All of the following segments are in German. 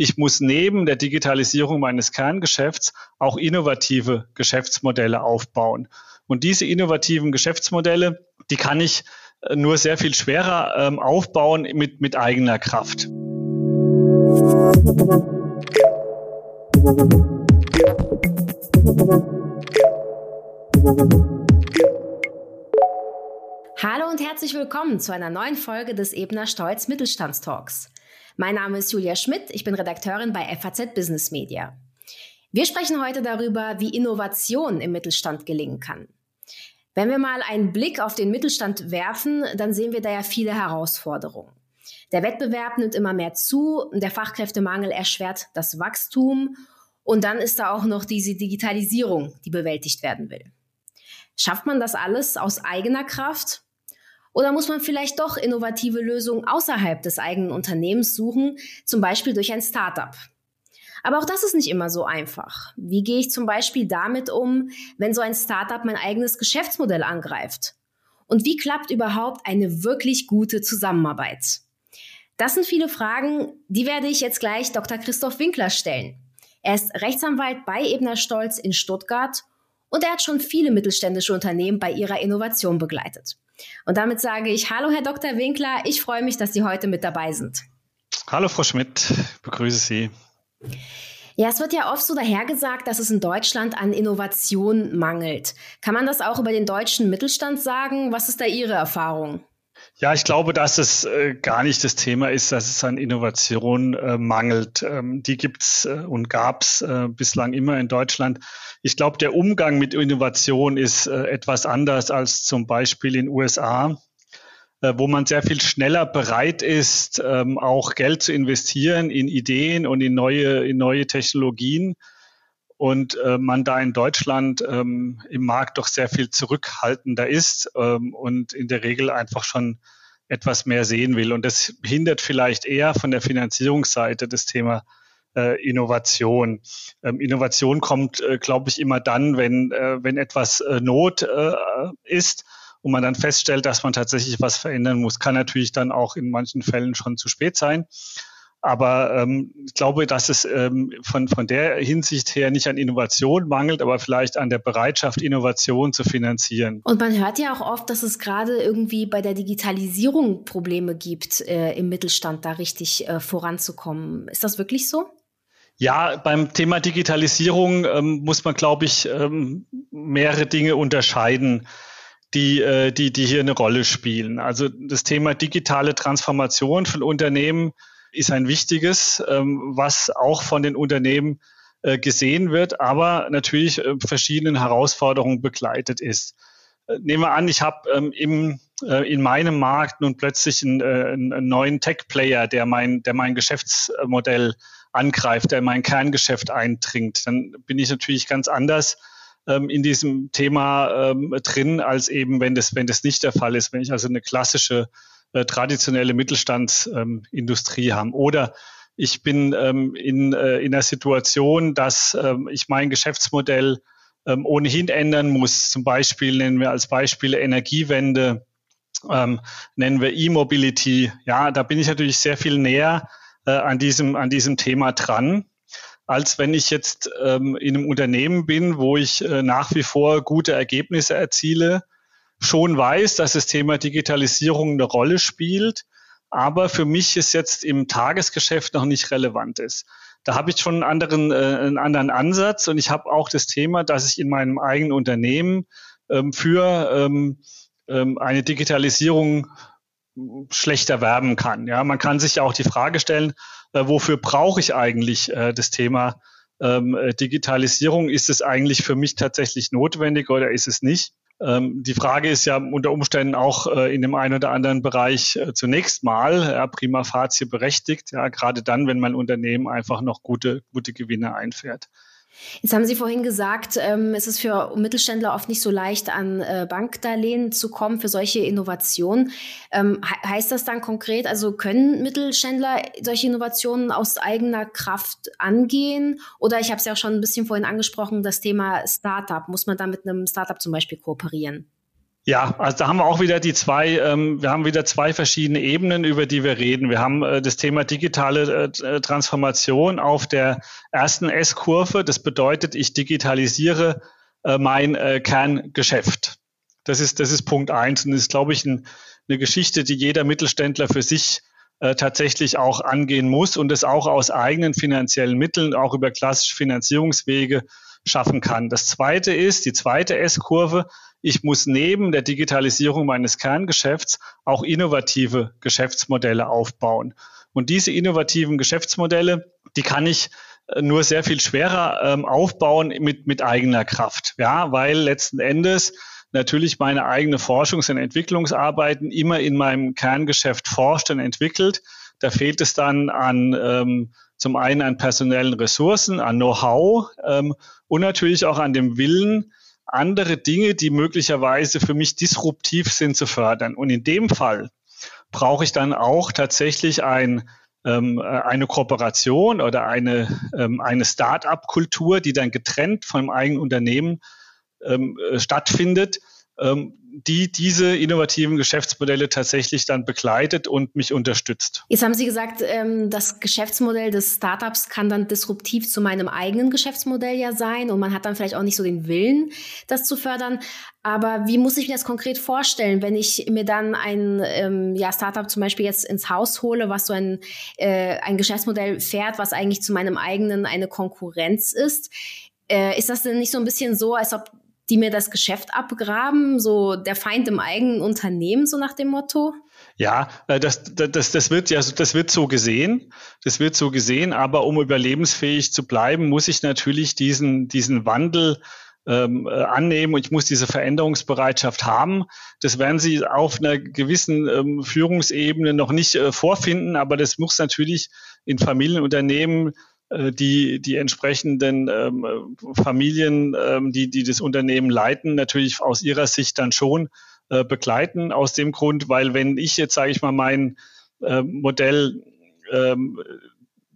ich muss neben der Digitalisierung meines Kerngeschäfts auch innovative Geschäftsmodelle aufbauen. Und diese innovativen Geschäftsmodelle, die kann ich äh, nur sehr viel schwerer ähm, aufbauen mit, mit eigener Kraft. Hallo und herzlich willkommen zu einer neuen Folge des Ebner Stolz Mittelstandstalks. Mein Name ist Julia Schmidt, ich bin Redakteurin bei FAZ Business Media. Wir sprechen heute darüber, wie Innovation im Mittelstand gelingen kann. Wenn wir mal einen Blick auf den Mittelstand werfen, dann sehen wir da ja viele Herausforderungen. Der Wettbewerb nimmt immer mehr zu, der Fachkräftemangel erschwert das Wachstum und dann ist da auch noch diese Digitalisierung, die bewältigt werden will. Schafft man das alles aus eigener Kraft? Oder muss man vielleicht doch innovative Lösungen außerhalb des eigenen Unternehmens suchen, zum Beispiel durch ein Startup? Aber auch das ist nicht immer so einfach. Wie gehe ich zum Beispiel damit um, wenn so ein Startup mein eigenes Geschäftsmodell angreift? Und wie klappt überhaupt eine wirklich gute Zusammenarbeit? Das sind viele Fragen, die werde ich jetzt gleich Dr. Christoph Winkler stellen. Er ist Rechtsanwalt bei Ebner Stolz in Stuttgart und er hat schon viele mittelständische Unternehmen bei ihrer Innovation begleitet. Und damit sage ich Hallo, Herr Dr. Winkler. Ich freue mich, dass Sie heute mit dabei sind. Hallo, Frau Schmidt. Ich begrüße Sie. Ja, es wird ja oft so dahergesagt, dass es in Deutschland an Innovation mangelt. Kann man das auch über den deutschen Mittelstand sagen? Was ist da Ihre Erfahrung? Ja, ich glaube, dass es äh, gar nicht das Thema ist, dass es an Innovation äh, mangelt. Ähm, die gibt's äh, und gab's äh, bislang immer in Deutschland. Ich glaube, der Umgang mit Innovation ist äh, etwas anders als zum Beispiel in USA. Äh, wo man sehr viel schneller bereit ist, ähm, auch Geld zu investieren in Ideen und in neue, in neue Technologien. Und äh, man da in Deutschland ähm, im Markt doch sehr viel zurückhaltender ist ähm, und in der Regel einfach schon etwas mehr sehen will. Und das hindert vielleicht eher von der Finanzierungsseite das Thema äh, Innovation. Ähm, Innovation kommt, äh, glaube ich, immer dann, wenn, äh, wenn etwas äh, Not äh, ist und man dann feststellt, dass man tatsächlich was verändern muss, kann natürlich dann auch in manchen Fällen schon zu spät sein. Aber ähm, ich glaube, dass es ähm, von, von der Hinsicht her nicht an Innovation mangelt, aber vielleicht an der Bereitschaft, Innovation zu finanzieren. Und man hört ja auch oft, dass es gerade irgendwie bei der Digitalisierung Probleme gibt, äh, im Mittelstand da richtig äh, voranzukommen. Ist das wirklich so? Ja, beim Thema Digitalisierung ähm, muss man, glaube ich, ähm, mehrere Dinge unterscheiden die, äh, die, die hier eine Rolle spielen. Also das Thema digitale Transformation von Unternehmen ist ein wichtiges, ähm, was auch von den Unternehmen äh, gesehen wird, aber natürlich äh, verschiedenen Herausforderungen begleitet ist. Nehmen wir an, ich habe ähm, im, in meinem Markt nun plötzlich einen, einen neuen Tech-Player, der mein, der mein Geschäftsmodell angreift, der mein Kerngeschäft eindringt. Dann bin ich natürlich ganz anders ähm, in diesem Thema drin, als eben, wenn das, wenn das nicht der Fall ist, wenn ich also eine klassische, äh, traditionelle Mittelstandsindustrie ähm, habe. Oder ich bin ähm, in, äh, in einer Situation, dass ähm, ich mein Geschäftsmodell ähm, ohnehin ändern muss. Zum Beispiel nennen wir als Beispiel Energiewende, ähm, nennen wir E-Mobility. Ja, da bin ich natürlich sehr viel näher äh, an, diesem, an diesem Thema dran als wenn ich jetzt ähm, in einem Unternehmen bin, wo ich äh, nach wie vor gute Ergebnisse erziele, schon weiß, dass das Thema Digitalisierung eine Rolle spielt, aber für mich ist jetzt im Tagesgeschäft noch nicht relevant ist. Da habe ich schon einen anderen, äh, einen anderen Ansatz und ich habe auch das Thema, dass ich in meinem eigenen Unternehmen ähm, für ähm, ähm, eine Digitalisierung schlechter werben kann. Ja, man kann sich auch die Frage stellen, äh, wofür brauche ich eigentlich äh, das Thema ähm, äh, Digitalisierung? Ist es eigentlich für mich tatsächlich notwendig oder ist es nicht? Ähm, die Frage ist ja unter Umständen auch äh, in dem einen oder anderen Bereich äh, zunächst mal ja, prima facie berechtigt, ja, gerade dann, wenn mein Unternehmen einfach noch gute, gute Gewinne einfährt. Jetzt haben Sie vorhin gesagt, ähm, es ist für Mittelständler oft nicht so leicht, an äh, Bankdarlehen zu kommen für solche Innovationen. Ähm, he heißt das dann konkret, also können Mittelständler solche Innovationen aus eigener Kraft angehen? Oder ich habe es ja auch schon ein bisschen vorhin angesprochen, das Thema Startup. Muss man da mit einem Startup zum Beispiel kooperieren? Ja, also da haben wir auch wieder die zwei, ähm, wir haben wieder zwei verschiedene Ebenen, über die wir reden. Wir haben äh, das Thema digitale äh, Transformation auf der ersten S-Kurve. Das bedeutet, ich digitalisiere äh, mein äh, Kerngeschäft. Das ist, das ist Punkt eins und ist, glaube ich, ein, eine Geschichte, die jeder Mittelständler für sich äh, tatsächlich auch angehen muss und es auch aus eigenen finanziellen Mitteln, auch über klassische Finanzierungswege schaffen kann. Das zweite ist, die zweite S-Kurve, ich muss neben der Digitalisierung meines Kerngeschäfts auch innovative Geschäftsmodelle aufbauen. Und diese innovativen Geschäftsmodelle, die kann ich äh, nur sehr viel schwerer ähm, aufbauen mit, mit eigener Kraft. Ja, weil letzten Endes natürlich meine eigene Forschungs- und Entwicklungsarbeiten immer in meinem Kerngeschäft forscht und entwickelt. Da fehlt es dann an ähm, zum einen an personellen Ressourcen, an Know-how ähm, und natürlich auch an dem Willen, andere Dinge, die möglicherweise für mich disruptiv sind, zu fördern. Und in dem Fall brauche ich dann auch tatsächlich ein, ähm, äh, eine Kooperation oder eine, ähm, eine Start-up-Kultur, die dann getrennt vom eigenen Unternehmen ähm, äh, stattfindet, die diese innovativen Geschäftsmodelle tatsächlich dann begleitet und mich unterstützt. Jetzt haben Sie gesagt, ähm, das Geschäftsmodell des Startups kann dann disruptiv zu meinem eigenen Geschäftsmodell ja sein und man hat dann vielleicht auch nicht so den Willen, das zu fördern. Aber wie muss ich mir das konkret vorstellen, wenn ich mir dann ein ähm, ja, Startup zum Beispiel jetzt ins Haus hole, was so ein, äh, ein Geschäftsmodell fährt, was eigentlich zu meinem eigenen eine Konkurrenz ist? Äh, ist das denn nicht so ein bisschen so, als ob die mir das Geschäft abgraben, so der Feind im eigenen Unternehmen, so nach dem Motto? Ja, äh, das, das, das, wird ja, das wird so gesehen. Das wird so gesehen. Aber um überlebensfähig zu bleiben, muss ich natürlich diesen, diesen Wandel ähm, äh, annehmen und ich muss diese Veränderungsbereitschaft haben. Das werden Sie auf einer gewissen ähm, Führungsebene noch nicht äh, vorfinden, aber das muss natürlich in Familienunternehmen die, die entsprechenden ähm, Familien, ähm, die, die das Unternehmen leiten, natürlich aus ihrer Sicht dann schon äh, begleiten. Aus dem Grund, weil wenn ich jetzt, sage ich mal, mein äh, Modell ähm,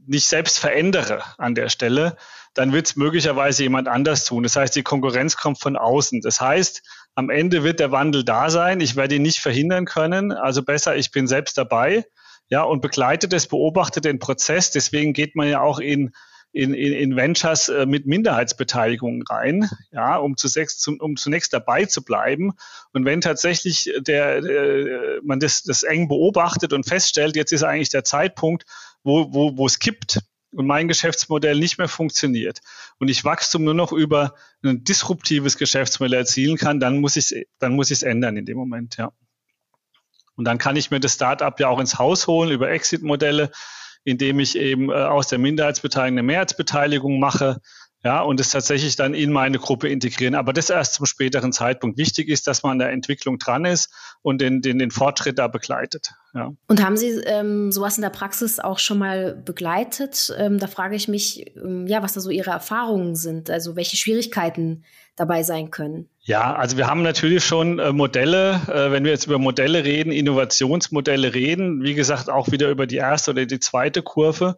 nicht selbst verändere an der Stelle, dann wird es möglicherweise jemand anders tun. Das heißt, die Konkurrenz kommt von außen. Das heißt, am Ende wird der Wandel da sein. Ich werde ihn nicht verhindern können. Also besser, ich bin selbst dabei ja, und begleitet es, beobachtet den Prozess. Deswegen geht man ja auch in in, in, in Ventures äh, mit Minderheitsbeteiligung rein, ja, um, zu sechs, um zunächst dabei zu bleiben. Und wenn tatsächlich der, äh, man das, das eng beobachtet und feststellt, jetzt ist eigentlich der Zeitpunkt, wo, wo, wo es kippt und mein Geschäftsmodell nicht mehr funktioniert und ich Wachstum nur noch über ein disruptives Geschäftsmodell erzielen kann, dann muss ich dann muss ich es ändern in dem Moment, ja. Und dann kann ich mir das Startup ja auch ins Haus holen über Exit-Modelle, indem ich eben äh, aus der Minderheitsbeteiligung eine Mehrheitsbeteiligung mache, ja, und es tatsächlich dann in meine Gruppe integrieren. Aber das erst zum späteren Zeitpunkt. Wichtig ist, dass man an der Entwicklung dran ist und den, den, den Fortschritt da begleitet. Ja. Und haben Sie ähm, sowas in der Praxis auch schon mal begleitet? Ähm, da frage ich mich, ähm, ja, was da so Ihre Erfahrungen sind, also welche Schwierigkeiten dabei sein können. Ja, also wir haben natürlich schon äh, Modelle, äh, wenn wir jetzt über Modelle reden, Innovationsmodelle reden, wie gesagt, auch wieder über die erste oder die zweite Kurve.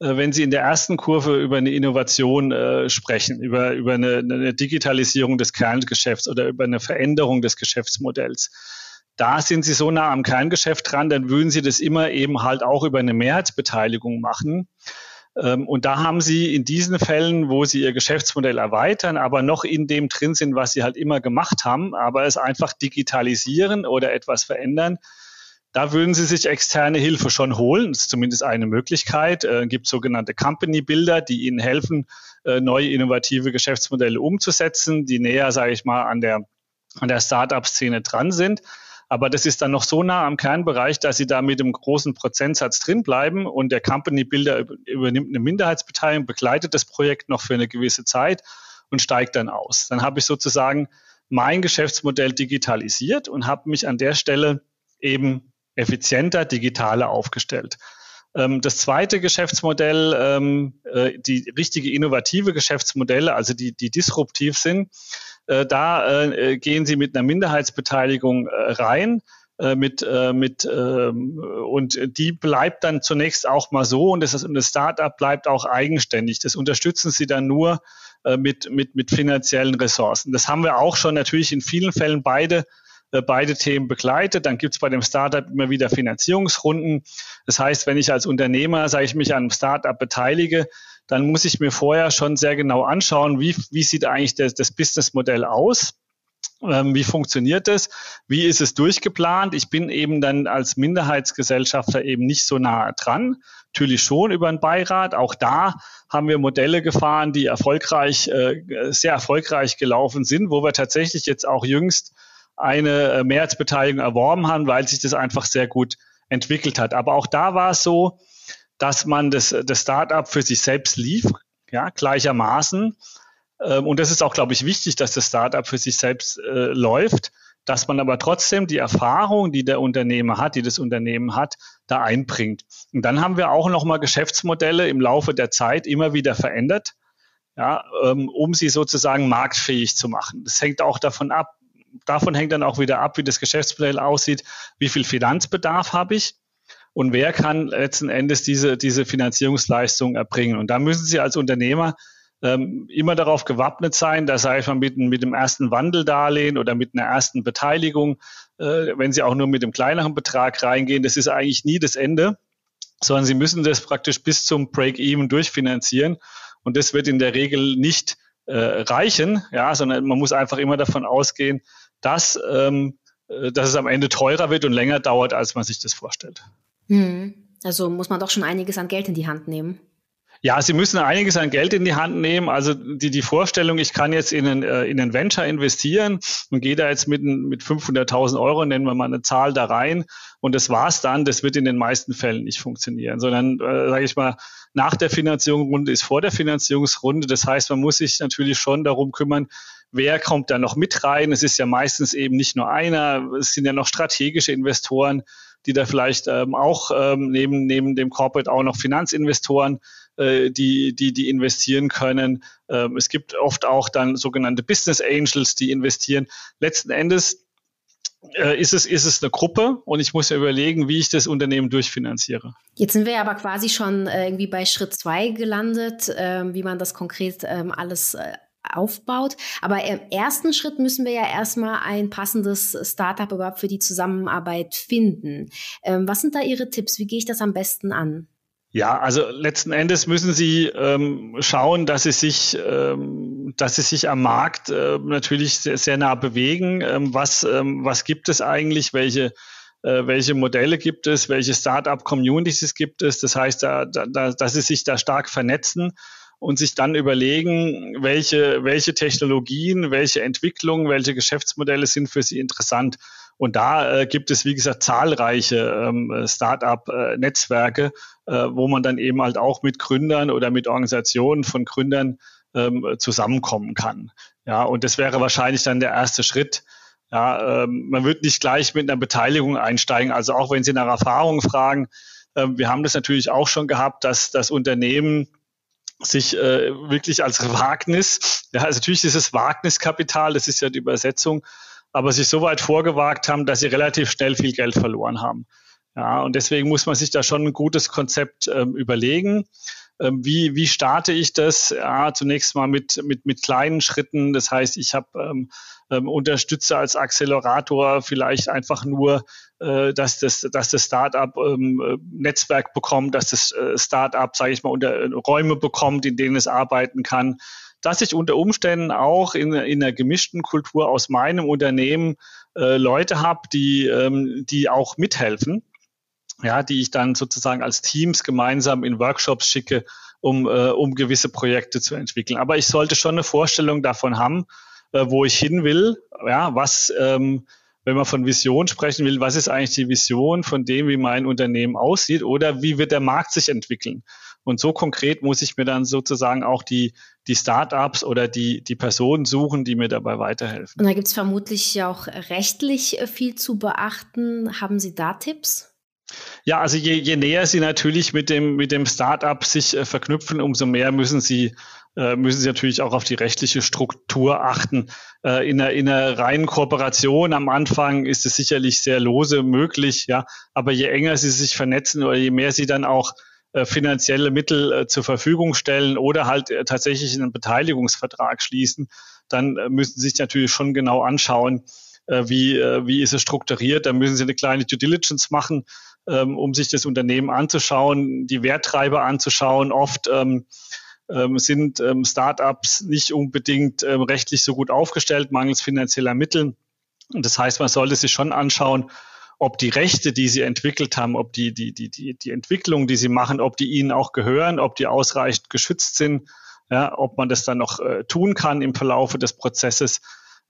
Äh, wenn Sie in der ersten Kurve über eine Innovation äh, sprechen, über, über eine, eine Digitalisierung des Kerngeschäfts oder über eine Veränderung des Geschäftsmodells, da sind Sie so nah am Kerngeschäft dran, dann würden Sie das immer eben halt auch über eine Mehrheitsbeteiligung machen. Ähm, und da haben Sie in diesen Fällen, wo Sie Ihr Geschäftsmodell erweitern, aber noch in dem drin sind, was Sie halt immer gemacht haben, aber es einfach digitalisieren oder etwas verändern, da würden Sie sich externe Hilfe schon holen. Das ist zumindest eine Möglichkeit. Es äh, gibt sogenannte Company Builder, die Ihnen helfen, äh, neue innovative Geschäftsmodelle umzusetzen, die näher, sage ich mal, an der, an der Startup-Szene dran sind. Aber das ist dann noch so nah am Kernbereich, dass sie da mit einem großen Prozentsatz drin bleiben und der Company Builder übernimmt eine Minderheitsbeteiligung, begleitet das Projekt noch für eine gewisse Zeit und steigt dann aus. Dann habe ich sozusagen mein Geschäftsmodell digitalisiert und habe mich an der Stelle eben effizienter, digitaler aufgestellt. Ähm, das zweite Geschäftsmodell, ähm, äh, die richtige innovative Geschäftsmodelle, also die, die disruptiv sind, äh, da äh, gehen Sie mit einer Minderheitsbeteiligung rein mit, mit ähm, und die bleibt dann zunächst auch mal so und das, und das Startup bleibt auch eigenständig. Das unterstützen Sie dann nur mit, mit, mit finanziellen Ressourcen. Das haben wir auch schon natürlich in vielen Fällen beide äh, beide Themen begleitet. Dann gibt es bei dem Startup immer wieder Finanzierungsrunden. Das heißt, wenn ich als Unternehmer, sage ich, mich an einem Startup beteilige, dann muss ich mir vorher schon sehr genau anschauen, wie, wie sieht eigentlich das, das Businessmodell aus ähm, wie funktioniert das? Wie ist es durchgeplant? Ich bin eben dann als Minderheitsgesellschafter eben nicht so nah dran. Natürlich schon über einen Beirat. Auch da haben wir Modelle gefahren, die erfolgreich, äh, sehr erfolgreich gelaufen sind, wo wir tatsächlich jetzt auch jüngst eine äh, Mehrheitsbeteiligung erworben haben, weil sich das einfach sehr gut entwickelt hat. Aber auch da war es so, dass man das, das Startup für sich selbst lief, ja, gleichermaßen. Ähm, und das ist auch, glaube ich, wichtig, dass das Startup für sich selbst äh, läuft, dass man aber trotzdem die Erfahrung, die der Unternehmer hat, die das Unternehmen hat, da einbringt. Und dann haben wir auch nochmal Geschäftsmodelle im Laufe der Zeit immer wieder verändert, ja, ähm, um sie sozusagen marktfähig zu machen. Das hängt auch davon ab, davon hängt dann auch wieder ab, wie das Geschäftsmodell aussieht, wie viel Finanzbedarf habe ich? Und wer kann letzten Endes diese, diese Finanzierungsleistung erbringen. Und da müssen Sie als Unternehmer ähm, immer darauf gewappnet sein, dass sage ich mal mit, mit dem ersten Wandeldarlehen oder mit einer ersten Beteiligung, äh, wenn Sie auch nur mit dem kleineren Betrag reingehen, das ist eigentlich nie das Ende, sondern Sie müssen das praktisch bis zum Break-Even durchfinanzieren. Und das wird in der Regel nicht äh, reichen, ja, sondern man muss einfach immer davon ausgehen, dass, ähm, äh, dass es am Ende teurer wird und länger dauert, als man sich das vorstellt. Hm. Also muss man doch schon einiges an Geld in die Hand nehmen. Ja, Sie müssen einiges an Geld in die Hand nehmen. Also die, die Vorstellung, ich kann jetzt in einen, äh, in einen Venture investieren und gehe da jetzt mit, mit 500.000 Euro, nennen wir mal eine Zahl da rein und das war's dann, das wird in den meisten Fällen nicht funktionieren, sondern, äh, sage ich mal, nach der Finanzierungsrunde ist vor der Finanzierungsrunde. Das heißt, man muss sich natürlich schon darum kümmern, wer kommt da noch mit rein. Es ist ja meistens eben nicht nur einer, es sind ja noch strategische Investoren, die da vielleicht ähm, auch ähm, neben, neben dem Corporate auch noch Finanzinvestoren äh, die, die, die investieren können. Ähm, es gibt oft auch dann sogenannte Business Angels, die investieren. Letzten Endes äh, ist es, ist es eine Gruppe und ich muss ja überlegen, wie ich das Unternehmen durchfinanziere. Jetzt sind wir aber quasi schon äh, irgendwie bei Schritt zwei gelandet, ähm, wie man das konkret ähm, alles äh, aufbaut. Aber im ersten Schritt müssen wir ja erstmal ein passendes Startup überhaupt für die Zusammenarbeit finden. Ähm, was sind da Ihre Tipps? Wie gehe ich das am besten an? Ja, also letzten Endes müssen Sie ähm, schauen, dass Sie sich, ähm, dass Sie sich am Markt äh, natürlich sehr, sehr nah bewegen. Ähm, was, ähm, was gibt es eigentlich? Welche äh, welche Modelle gibt es? Welche Startup-Communities gibt es? Das heißt, da, da, dass Sie sich da stark vernetzen und sich dann überlegen, welche, welche Technologien, welche Entwicklungen, welche Geschäftsmodelle sind für Sie interessant. Und da äh, gibt es, wie gesagt, zahlreiche ähm, Start-up-Netzwerke, äh, wo man dann eben halt auch mit Gründern oder mit Organisationen von Gründern ähm, zusammenkommen kann. Ja, und das wäre wahrscheinlich dann der erste Schritt. Ja, ähm, man wird nicht gleich mit einer Beteiligung einsteigen. Also auch wenn Sie nach Erfahrungen fragen, äh, wir haben das natürlich auch schon gehabt, dass das Unternehmen sich äh, wirklich als Wagnis, ja, also natürlich ist es Wagniskapital, das ist ja die Übersetzung, aber sich so weit vorgewagt haben, dass sie relativ schnell viel Geld verloren haben. Ja, und deswegen muss man sich da schon ein gutes Konzept ähm, überlegen. Ähm, wie, wie starte ich das? Ja, zunächst mal mit, mit, mit kleinen Schritten. Das heißt, ich habe ähm, ähm, unterstütze als Accelerator vielleicht einfach nur, äh, dass das, dass das Startup ähm, Netzwerk bekommt, dass das äh, Startup, sage ich mal, unter äh, Räume bekommt, in denen es arbeiten kann dass ich unter Umständen auch in, in einer gemischten Kultur aus meinem Unternehmen äh, Leute habe, die, ähm, die auch mithelfen ja, die ich dann sozusagen als Teams gemeinsam in Workshops schicke, um, äh, um gewisse Projekte zu entwickeln. Aber ich sollte schon eine Vorstellung davon haben, äh, wo ich hin will, ja, was, ähm, wenn man von Vision sprechen will, was ist eigentlich die Vision von dem, wie mein Unternehmen aussieht oder wie wird der Markt sich entwickeln? Und so konkret muss ich mir dann sozusagen auch die, die Startups oder die, die Personen suchen, die mir dabei weiterhelfen. Und da gibt es vermutlich auch rechtlich äh, viel zu beachten. Haben Sie da Tipps? Ja, also je, je näher Sie natürlich mit dem, mit dem Start-up sich äh, verknüpfen, umso mehr müssen Sie, äh, müssen Sie natürlich auch auf die rechtliche Struktur achten. Äh, in, einer, in einer reinen Kooperation am Anfang ist es sicherlich sehr lose möglich, ja, aber je enger Sie sich vernetzen oder je mehr Sie dann auch äh, finanzielle Mittel äh, zur Verfügung stellen oder halt tatsächlich einen Beteiligungsvertrag schließen, dann müssen Sie sich natürlich schon genau anschauen, wie, wie ist es strukturiert. Da müssen Sie eine kleine Due Diligence machen, ähm, um sich das Unternehmen anzuschauen, die Werttreiber anzuschauen. Oft ähm, sind ähm, Startups nicht unbedingt ähm, rechtlich so gut aufgestellt, mangels finanzieller Mittel. Und das heißt, man sollte sich schon anschauen, ob die Rechte, die sie entwickelt haben, ob die, die, die, die, die Entwicklung, die sie machen, ob die ihnen auch gehören, ob die ausreichend geschützt sind, ja, ob man das dann noch äh, tun kann im Verlaufe des Prozesses.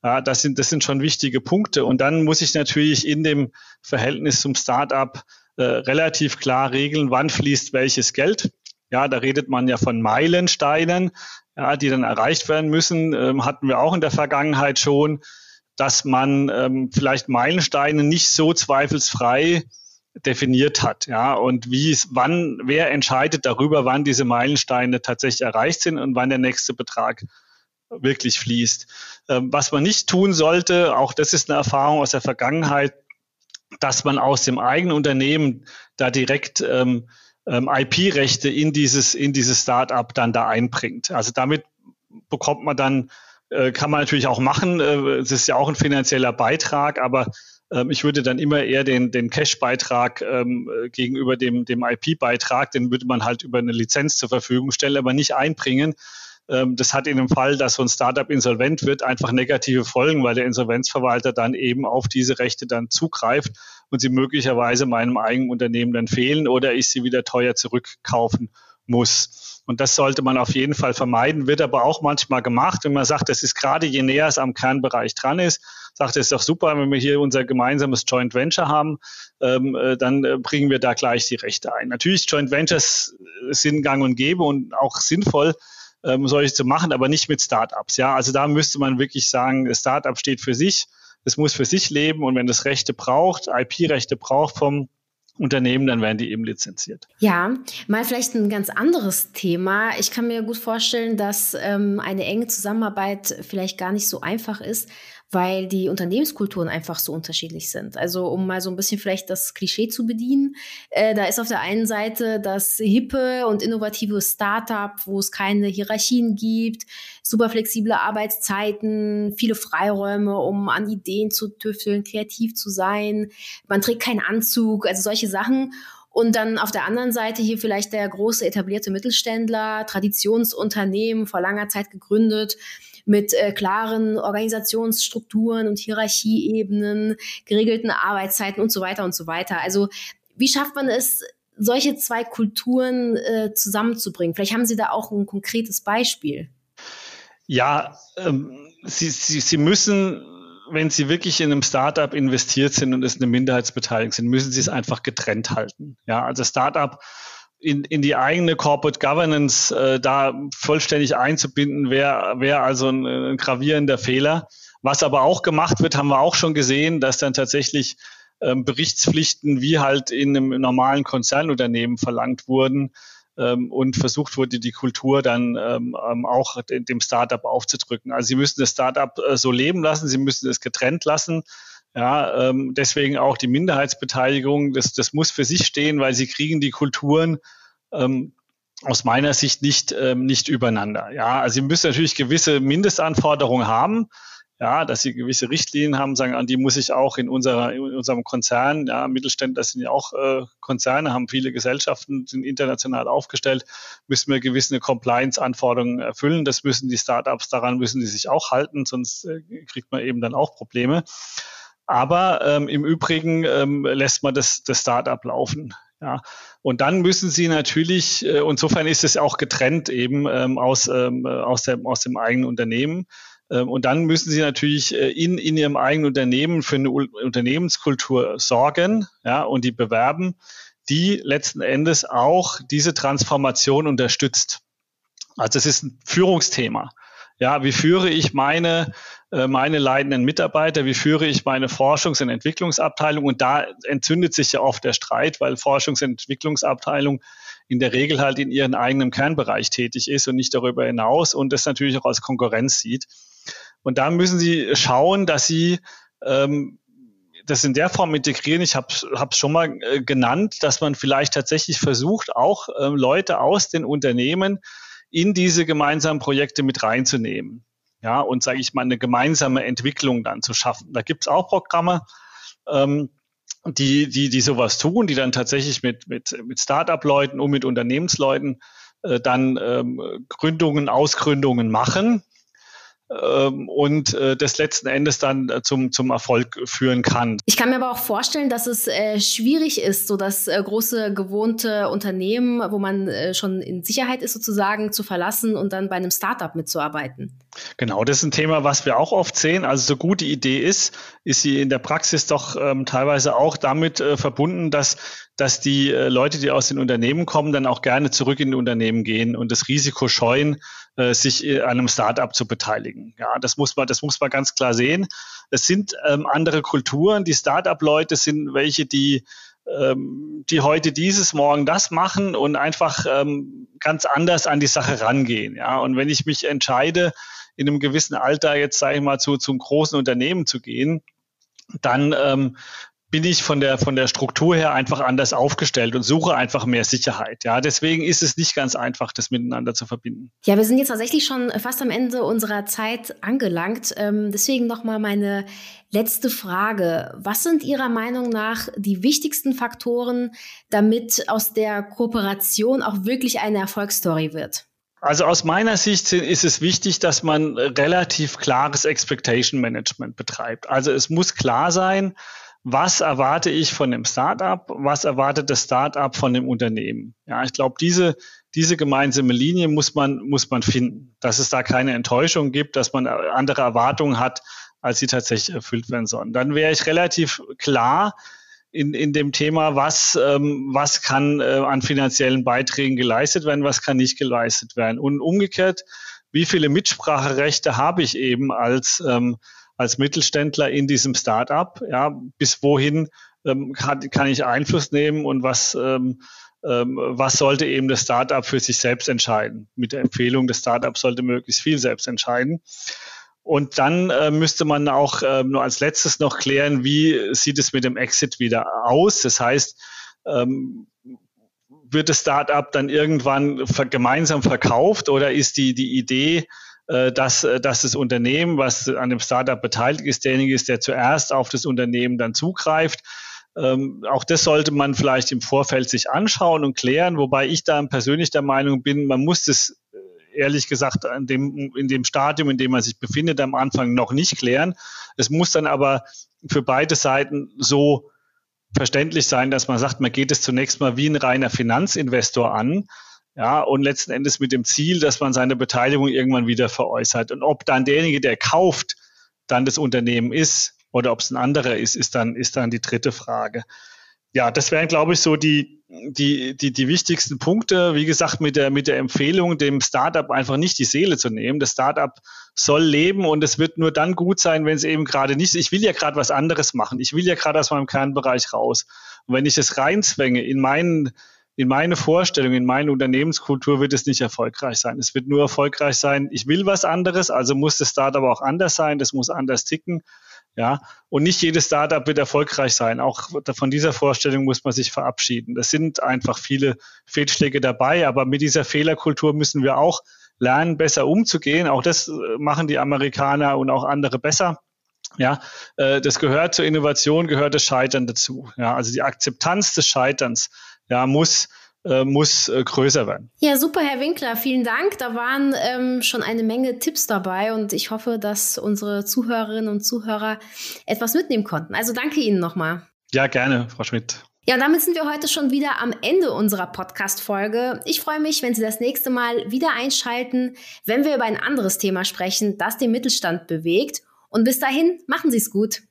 Ja, das sind, das sind schon wichtige Punkte. Und dann muss ich natürlich in dem Verhältnis zum Startup äh, relativ klar regeln, wann fließt welches Geld. Ja, da redet man ja von Meilensteinen, ja, die dann erreicht werden müssen. Ähm, hatten wir auch in der Vergangenheit schon dass man ähm, vielleicht Meilensteine nicht so zweifelsfrei definiert hat, ja, und wie wann, wer entscheidet darüber, wann diese Meilensteine tatsächlich erreicht sind und wann der nächste Betrag wirklich fließt. Ähm, was man nicht tun sollte, auch das ist eine Erfahrung aus der Vergangenheit, dass man aus dem eigenen Unternehmen da direkt ähm, ähm, IP-Rechte in dieses, in dieses Start-up dann da einbringt. Also damit bekommt man dann äh, kann man natürlich auch machen. Äh, es ist ja auch ein finanzieller Beitrag, aber ähm, ich würde dann immer eher den, den Cash-Beitrag ähm, gegenüber dem, dem IP-Beitrag, den würde man halt über eine Lizenz zur Verfügung stellen, aber nicht einbringen. Ähm, das hat in dem Fall, dass so ein Startup insolvent wird, einfach negative Folgen, weil der Insolvenzverwalter dann eben auf diese Rechte dann zugreift und sie möglicherweise meinem eigenen Unternehmen dann fehlen oder ich sie wieder teuer zurückkaufen muss. Und das sollte man auf jeden Fall vermeiden, wird aber auch manchmal gemacht, wenn man sagt, das ist gerade je näher es am Kernbereich dran ist, sagt, es ist doch super, wenn wir hier unser gemeinsames Joint Venture haben, ähm, äh, dann äh, bringen wir da gleich die Rechte ein. Natürlich, Joint Ventures sind gang und gäbe und auch sinnvoll, ähm, solche zu machen, aber nicht mit Startups. Ja, also da müsste man wirklich sagen, Startup steht für sich, es muss für sich leben und wenn es Rechte braucht, IP-Rechte braucht vom Unternehmen, dann werden die eben lizenziert. Ja, mal vielleicht ein ganz anderes Thema. Ich kann mir gut vorstellen, dass ähm, eine enge Zusammenarbeit vielleicht gar nicht so einfach ist, weil die Unternehmenskulturen einfach so unterschiedlich sind. Also um mal so ein bisschen vielleicht das Klischee zu bedienen, äh, da ist auf der einen Seite das hippe und innovative Startup, wo es keine Hierarchien gibt, super flexible Arbeitszeiten, viele Freiräume, um an Ideen zu tüfteln, kreativ zu sein. Man trägt keinen Anzug, also solche Sachen. Und dann auf der anderen Seite hier vielleicht der große etablierte Mittelständler, Traditionsunternehmen, vor langer Zeit gegründet, mit äh, klaren Organisationsstrukturen und Hierarchieebenen, geregelten Arbeitszeiten und so weiter und so weiter. Also wie schafft man es, solche zwei Kulturen äh, zusammenzubringen? Vielleicht haben Sie da auch ein konkretes Beispiel. Ja, ähm, Sie, Sie, Sie müssen wenn Sie wirklich in einem Startup investiert sind und es eine Minderheitsbeteiligung sind, müssen Sie es einfach getrennt halten. Ja, also Startup in, in die eigene Corporate Governance äh, da vollständig einzubinden, wäre wär also ein, ein gravierender Fehler. Was aber auch gemacht wird, haben wir auch schon gesehen, dass dann tatsächlich ähm, Berichtspflichten wie halt in einem normalen Konzernunternehmen verlangt wurden ähm, und versucht wurde, die Kultur dann ähm, ähm auch dem Startup aufzudrücken. Also Sie müssen das Startup äh, so leben lassen, Sie müssen es getrennt lassen. Ja, ähm, deswegen auch die Minderheitsbeteiligung, das, das muss für sich stehen, weil sie kriegen die Kulturen ähm, aus meiner Sicht nicht, ähm, nicht übereinander. Ja, also sie müssen natürlich gewisse Mindestanforderungen haben, ja, dass sie gewisse Richtlinien haben, sagen, an die muss ich auch in, unserer, in unserem Konzern, ja, Mittelständler sind ja auch äh, Konzerne, haben viele Gesellschaften, sind international aufgestellt, müssen wir gewisse Compliance-Anforderungen erfüllen. Das müssen die Startups, daran müssen die sich auch halten, sonst äh, kriegt man eben dann auch Probleme. Aber ähm, im Übrigen ähm, lässt man das, das Startup laufen. Ja, und dann müssen Sie natürlich, äh, insofern ist es auch getrennt eben ähm, aus, ähm, aus, dem, aus dem eigenen Unternehmen. Ähm, und dann müssen Sie natürlich äh, in, in Ihrem eigenen Unternehmen für eine Unternehmenskultur sorgen ja, und die bewerben, die letzten Endes auch diese Transformation unterstützt. Also es ist ein Führungsthema. Ja, wie führe ich meine, meine leidenden Mitarbeiter? Wie führe ich meine Forschungs- und Entwicklungsabteilung? Und da entzündet sich ja oft der Streit, weil Forschungs- und Entwicklungsabteilung in der Regel halt in ihrem eigenen Kernbereich tätig ist und nicht darüber hinaus und das natürlich auch als Konkurrenz sieht. Und da müssen Sie schauen, dass Sie ähm, das in der Form integrieren. Ich habe es schon mal äh, genannt, dass man vielleicht tatsächlich versucht, auch äh, Leute aus den Unternehmen in diese gemeinsamen Projekte mit reinzunehmen. Ja, und sage ich mal, eine gemeinsame Entwicklung dann zu schaffen. Da gibt es auch Programme, ähm, die, die, die sowas tun, die dann tatsächlich mit, mit, mit Start-up-Leuten und mit Unternehmensleuten äh, dann ähm, Gründungen, Ausgründungen machen und äh, das letzten Endes dann äh, zum, zum Erfolg führen kann. Ich kann mir aber auch vorstellen, dass es äh, schwierig ist, so das äh, große gewohnte Unternehmen, wo man äh, schon in Sicherheit ist, sozusagen zu verlassen und dann bei einem Startup mitzuarbeiten. Genau, das ist ein Thema, was wir auch oft sehen. Also so gut die Idee ist, ist sie in der Praxis doch ähm, teilweise auch damit äh, verbunden, dass dass die äh, Leute, die aus den Unternehmen kommen, dann auch gerne zurück in die Unternehmen gehen und das Risiko scheuen, äh, sich an einem Startup zu beteiligen. Ja, das muss man, das muss man ganz klar sehen. Es sind ähm, andere Kulturen. Die Startup-Leute sind welche, die ähm, die heute dieses, morgen das machen und einfach ähm, ganz anders an die Sache rangehen. Ja, und wenn ich mich entscheide, in einem gewissen Alter jetzt sage ich mal zu zum großen Unternehmen zu gehen, dann ähm, bin ich von der, von der Struktur her einfach anders aufgestellt und suche einfach mehr Sicherheit. Ja, deswegen ist es nicht ganz einfach, das miteinander zu verbinden. Ja, wir sind jetzt tatsächlich schon fast am Ende unserer Zeit angelangt. Ähm, deswegen nochmal meine letzte Frage. Was sind Ihrer Meinung nach die wichtigsten Faktoren, damit aus der Kooperation auch wirklich eine Erfolgsstory wird? Also aus meiner Sicht ist es wichtig, dass man relativ klares Expectation Management betreibt. Also es muss klar sein, was erwarte ich von dem Startup, was erwartet das Startup von dem Unternehmen. Ja, ich glaube, diese, diese gemeinsame Linie muss man, muss man finden, dass es da keine Enttäuschung gibt, dass man andere Erwartungen hat, als sie tatsächlich erfüllt werden sollen. Dann wäre ich relativ klar in, in dem Thema, was, ähm, was kann äh, an finanziellen Beiträgen geleistet werden, was kann nicht geleistet werden. Und umgekehrt, wie viele Mitspracherechte habe ich eben als ähm, als Mittelständler in diesem Startup. Ja, bis wohin ähm, kann, kann ich Einfluss nehmen und was ähm, ähm, was sollte eben das Startup für sich selbst entscheiden? Mit der Empfehlung, das Startup sollte möglichst viel selbst entscheiden. Und dann äh, müsste man auch äh, nur als letztes noch klären, wie sieht es mit dem Exit wieder aus? Das heißt, ähm, wird das Startup dann irgendwann gemeinsam verkauft oder ist die, die Idee dass, äh, dass das Unternehmen, was an dem Startup beteiligt ist, derjenige ist, der zuerst auf das Unternehmen dann zugreift. Ähm, auch das sollte man vielleicht im Vorfeld sich anschauen und klären, wobei ich da persönlich der Meinung bin, man muss das äh, ehrlich gesagt in dem, in dem Stadium, in dem man sich befindet, am Anfang noch nicht klären. Es muss dann aber für beide Seiten so verständlich sein, dass man sagt, man geht es zunächst mal wie ein reiner Finanzinvestor an ja, und letzten Endes mit dem Ziel, dass man seine Beteiligung irgendwann wieder veräußert. Und ob dann derjenige, der kauft, dann das Unternehmen ist oder ob es ein anderer ist, ist dann, ist dann die dritte Frage. Ja, das wären, glaube ich, so die, die, die, die wichtigsten Punkte. Wie gesagt, mit der, mit der Empfehlung, dem Startup einfach nicht die Seele zu nehmen. Das Startup soll leben und es wird nur dann gut sein, wenn es eben gerade nicht, ich will ja gerade was anderes machen. Ich will ja gerade aus meinem Kernbereich raus. Und wenn ich es reinzwänge in meinen, in meine Vorstellung, in meine Unternehmenskultur wird es nicht erfolgreich sein. Es wird nur erfolgreich sein, ich will was anderes, also muss das Startup auch anders sein, das muss anders ticken. Ja, und nicht jedes Startup wird erfolgreich sein. Auch von dieser Vorstellung muss man sich verabschieden. Das sind einfach viele Fehlschläge dabei, aber mit dieser Fehlerkultur müssen wir auch lernen, besser umzugehen. Auch das äh, machen die Amerikaner und auch andere besser. Ja, äh, das gehört zur Innovation, gehört das Scheitern dazu. Ja, also die Akzeptanz des Scheiterns ja, muss äh, muss äh, größer werden. Ja, super, Herr Winkler, vielen Dank. Da waren ähm, schon eine Menge Tipps dabei und ich hoffe, dass unsere Zuhörerinnen und Zuhörer etwas mitnehmen konnten. Also danke Ihnen nochmal. Ja, gerne, Frau Schmidt. Ja, und damit sind wir heute schon wieder am Ende unserer Podcast-Folge. Ich freue mich, wenn Sie das nächste Mal wieder einschalten, wenn wir über ein anderes Thema sprechen, das den Mittelstand bewegt. Und bis dahin, machen Sie es gut.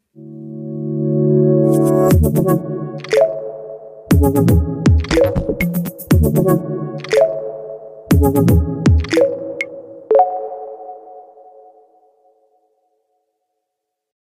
Thank you.